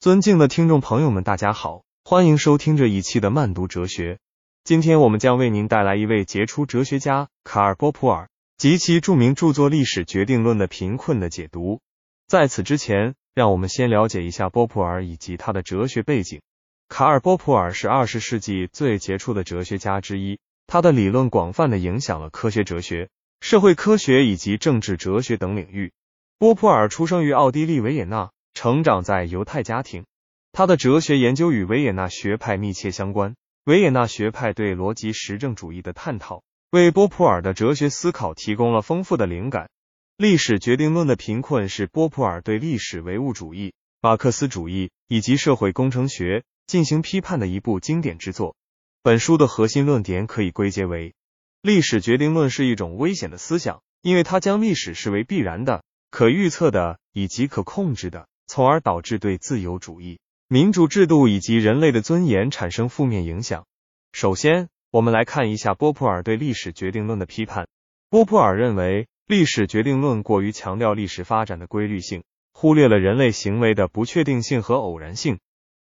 尊敬的听众朋友们，大家好，欢迎收听这一期的慢读哲学。今天我们将为您带来一位杰出哲学家卡尔·波普尔及其著名著作《历史决定论的贫困》的解读。在此之前，让我们先了解一下波普尔以及他的哲学背景。卡尔·波普尔是二十世纪最杰出的哲学家之一，他的理论广泛的影响了科学哲学、社会科学以及政治哲学等领域。波普尔出生于奥地利维也纳，成长在犹太家庭。他的哲学研究与维也纳学派密切相关。维也纳学派对逻辑实证主义的探讨，为波普尔的哲学思考提供了丰富的灵感。历史决定论的贫困是波普尔对历史唯物主义、马克思主义以及社会工程学。进行批判的一部经典之作。本书的核心论点可以归结为：历史决定论是一种危险的思想，因为它将历史视为必然的、可预测的以及可控制的，从而导致对自由主义、民主制度以及人类的尊严产生负面影响。首先，我们来看一下波普尔对历史决定论的批判。波普尔认为，历史决定论过于强调历史发展的规律性，忽略了人类行为的不确定性和偶然性。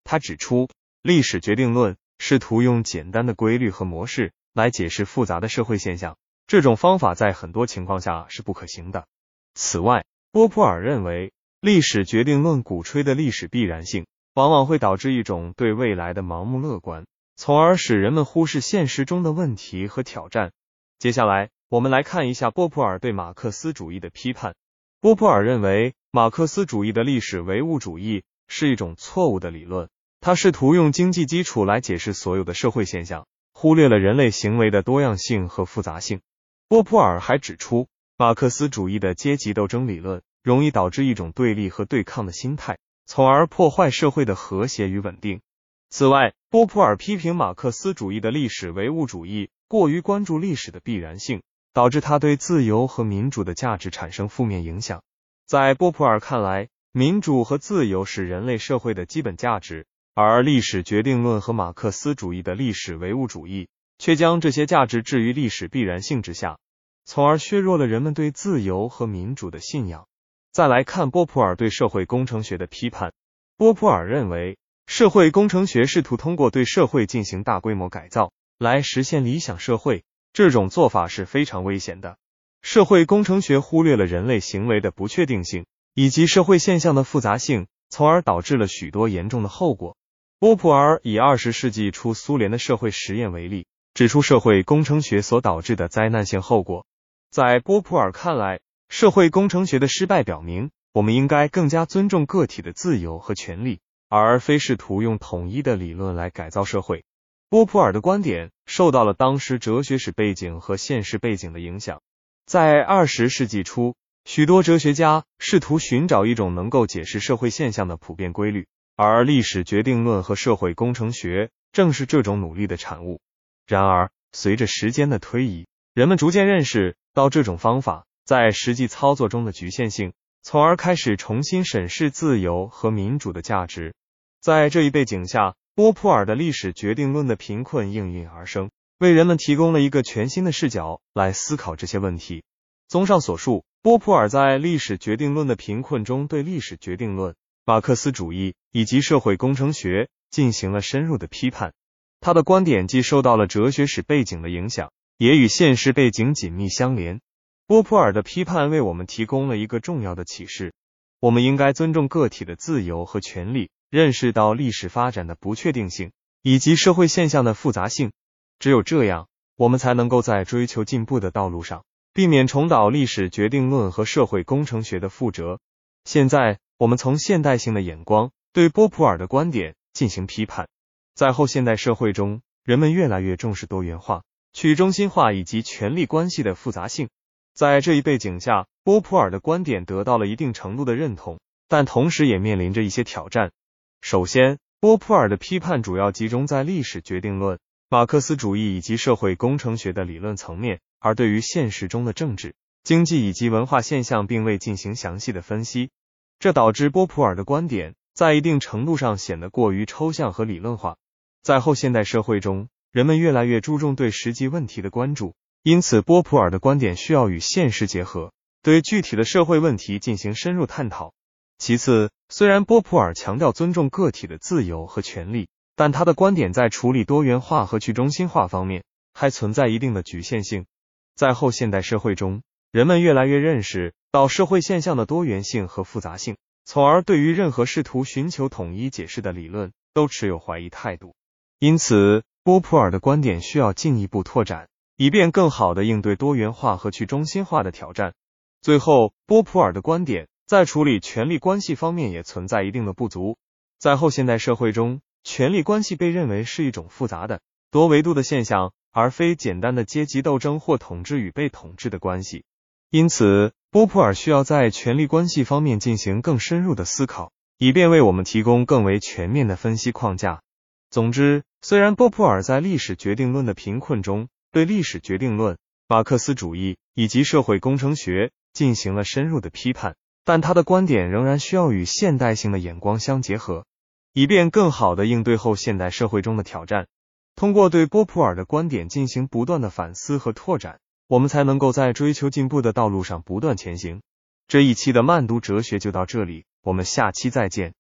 他指出，历史决定论试图用简单的规律和模式来解释复杂的社会现象，这种方法在很多情况下是不可行的。此外，波普尔认为，历史决定论鼓吹的历史必然性，往往会导致一种对未来的盲目乐观，从而使人们忽视现实中的问题和挑战。接下来，我们来看一下波普尔对马克思主义的批判。波普尔认为，马克思主义的历史唯物主义是一种错误的理论。他试图用经济基础来解释所有的社会现象，忽略了人类行为的多样性和复杂性。波普尔还指出，马克思主义的阶级斗争理论容易导致一种对立和对抗的心态，从而破坏社会的和谐与稳定。此外，波普尔批评马克思主义的历史唯物主义过于关注历史的必然性，导致他对自由和民主的价值产生负面影响。在波普尔看来，民主和自由是人类社会的基本价值。而历史决定论和马克思主义的历史唯物主义却将这些价值置于历史必然性之下，从而削弱了人们对自由和民主的信仰。再来看波普尔对社会工程学的批判。波普尔认为，社会工程学试图通过对社会进行大规模改造来实现理想社会，这种做法是非常危险的。社会工程学忽略了人类行为的不确定性以及社会现象的复杂性，从而导致了许多严重的后果。波普尔以二十世纪初苏联的社会实验为例，指出社会工程学所导致的灾难性后果。在波普尔看来，社会工程学的失败表明，我们应该更加尊重个体的自由和权利，而非试图用统一的理论来改造社会。波普尔的观点受到了当时哲学史背景和现实背景的影响。在二十世纪初，许多哲学家试图寻找一种能够解释社会现象的普遍规律。而历史决定论和社会工程学正是这种努力的产物。然而，随着时间的推移，人们逐渐认识到这种方法在实际操作中的局限性，从而开始重新审视自由和民主的价值。在这一背景下，波普尔的历史决定论的贫困应运而生，为人们提供了一个全新的视角来思考这些问题。综上所述，波普尔在历史决定论的贫困中对历史决定论。马克思主义以及社会工程学进行了深入的批判，他的观点既受到了哲学史背景的影响，也与现实背景紧密相连。波普尔的批判为我们提供了一个重要的启示：我们应该尊重个体的自由和权利，认识到历史发展的不确定性以及社会现象的复杂性。只有这样，我们才能够在追求进步的道路上，避免重蹈历史决定论和社会工程学的覆辙。现在。我们从现代性的眼光对波普尔的观点进行批判。在后现代社会中，人们越来越重视多元化、去中心化以及权力关系的复杂性。在这一背景下，波普尔的观点得到了一定程度的认同，但同时也面临着一些挑战。首先，波普尔的批判主要集中在历史决定论、马克思主义以及社会工程学的理论层面，而对于现实中的政治、经济以及文化现象并未进行详细的分析。这导致波普尔的观点在一定程度上显得过于抽象和理论化。在后现代社会中，人们越来越注重对实际问题的关注，因此波普尔的观点需要与现实结合，对具体的社会问题进行深入探讨。其次，虽然波普尔强调尊重个体的自由和权利，但他的观点在处理多元化和去中心化方面还存在一定的局限性。在后现代社会中，人们越来越认识到社会现象的多元性和复杂性，从而对于任何试图寻求统一解释的理论都持有怀疑态度。因此，波普尔的观点需要进一步拓展，以便更好的应对多元化和去中心化的挑战。最后，波普尔的观点。在处理权力关系方面也存在一定的不足。在后现代社会中，权力关系被认为是一种复杂的、多维度的现象，而非简单的阶级斗争或统治与被统治的关系。因此，波普尔需要在权力关系方面进行更深入的思考，以便为我们提供更为全面的分析框架。总之，虽然波普尔在历史决定论的贫困中对历史决定论、马克思主义以及社会工程学进行了深入的批判。但他的观点仍然需要与现代性的眼光相结合，以便更好地应对后现代社会中的挑战。通过对波普尔的观点进行不断的反思和拓展，我们才能够在追求进步的道路上不断前行。这一期的慢读哲学就到这里，我们下期再见。